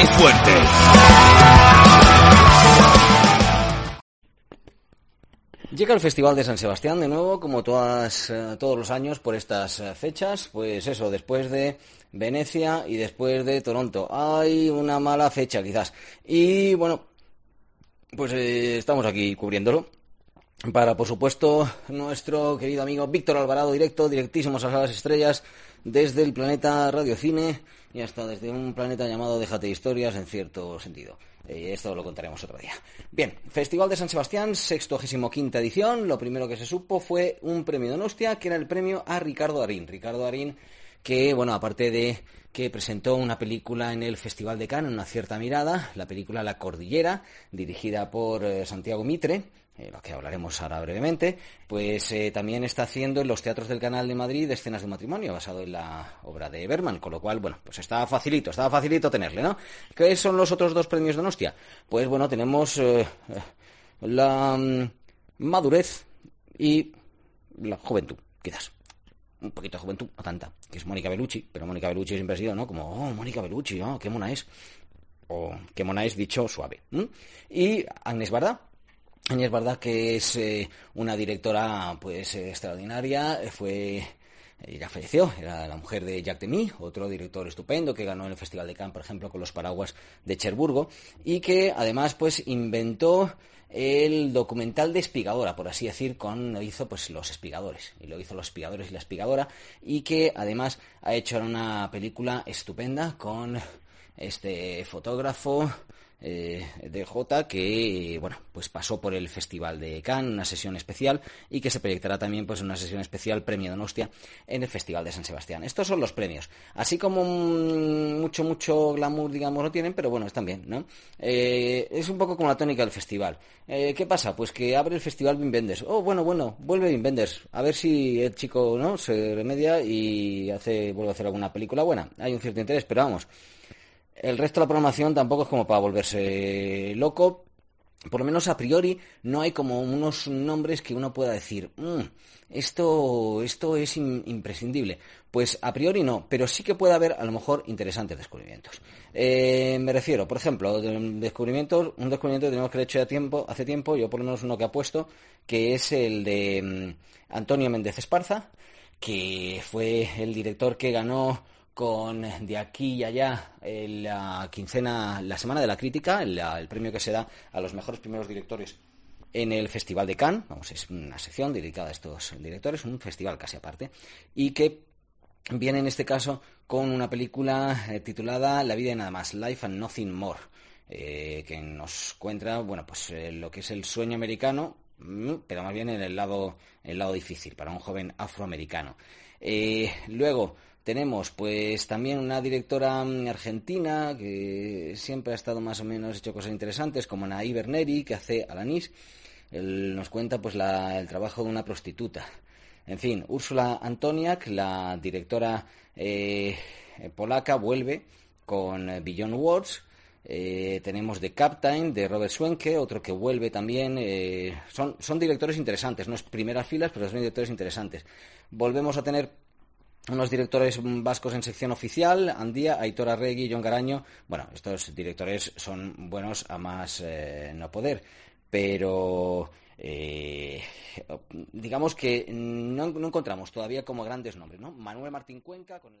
¡Qué fuerte! Llega el Festival de San Sebastián de nuevo, como todas, eh, todos los años por estas eh, fechas. Pues eso, después de Venecia y después de Toronto. Hay una mala fecha quizás. Y bueno, pues eh, estamos aquí cubriéndolo. Para, por supuesto, nuestro querido amigo Víctor Alvarado, directo, directísimos a las estrellas, desde el planeta Radiocine y hasta desde un planeta llamado Déjate Historias, en cierto sentido. Eh, esto lo contaremos otro día. Bien, Festival de San Sebastián, 65 edición. Lo primero que se supo fue un premio de Nostia, que era el premio a Ricardo Arín. Ricardo Arín, que, bueno, aparte de que presentó una película en el Festival de Cannes, Una cierta mirada, la película La Cordillera, dirigida por eh, Santiago Mitre, eh, lo que hablaremos ahora brevemente, pues eh, también está haciendo en los teatros del Canal de Madrid escenas de matrimonio, basado en la obra de Berman, con lo cual, bueno, pues estaba facilito, estaba facilito tenerle, ¿no? ¿Qué son los otros dos premios de Nostia? Pues bueno, tenemos eh, la mm, madurez y la juventud, quizás. Un poquito de juventud, no tanta, que es Mónica Bellucci, pero Mónica Bellucci siempre ha sido, ¿no? Como, oh, Mónica Bellucci, oh, qué mona es. O qué mona es dicho suave. Y Agnes Barda, Agnès Barda, que es eh, una directora pues extraordinaria, fue ella falleció, era la mujer de Jacques Demy, otro director estupendo que ganó en el Festival de Cannes, por ejemplo, con los paraguas de Cherburgo, y que además pues inventó el documental de espigadora, por así decir, con hizo pues los espigadores, y lo hizo los espigadores y la espigadora, y que además ha hecho una película estupenda con este fotógrafo eh, de J que bueno pues pasó por el Festival de Cannes una sesión especial y que se proyectará también pues una sesión especial premio Donostia en el Festival de San Sebastián. Estos son los premios. Así como mm, mucho mucho glamour digamos lo tienen pero bueno están bien no Eh, es un poco como la tónica del festival. Eh, qué pasa pues que abre el festival Wim Wenders. Oh bueno bueno vuelve Wim Wenders. A ver si el chico no se remedia y hace vuelve a hacer alguna película buena. Hay un cierto interés pero vamos el resto de la programación tampoco es como para volverse loco. Por lo menos a priori no hay como unos nombres que uno pueda decir, "Mm, esto, esto es im- imprescindible. Pues a priori no, pero sí que puede haber a lo mejor interesantes descubrimientos. Eh, me refiero, por ejemplo, de descubrimientos, un descubrimiento que tenemos que hecho ya tiempo, hace tiempo, yo por lo menos uno que he puesto, que es el de mm, Antonio Méndez Esparza, que fue el director que ganó con de aquí y allá eh, la quincena, la semana de la crítica, el, premio que se da a los mejores primeros directores en el Festival de Cannes, vamos, es una sección dedicada a estos directores, un festival casi aparte, y que viene en este caso con una película eh, titulada La vida y nada más, Life and Nothing More, eh, que nos cuenta, bueno, pues lo que es el sueño americano, pero más bien en el lado, el lado difícil para un joven afroamericano. Eh, luego tenemos pues también una directora mm, argentina que siempre ha estado más o menos hecho cosas interesantes, como Naí Berneri, que hace Alanis. Él nos cuenta pues la- el trabajo de una prostituta. En fin, Úrsula Antoniak, la directora eh, polaca, vuelve con eh, Beyond Words. Eh, tenemos The Captain de Robert Schwenke, otro que vuelve también. eh, son, son directores interesantes, no es primeras filas, pero son directores interesantes. Volvemos a tener unos directores vascos en sección oficial, Andía, Aitor Arregui, John Garaño. Bueno, estos directores son buenos a más eh, no poder, pero digamos que no, no encontramos todavía como grandes nombres, ¿no? Manuel Martín Cuenca con el...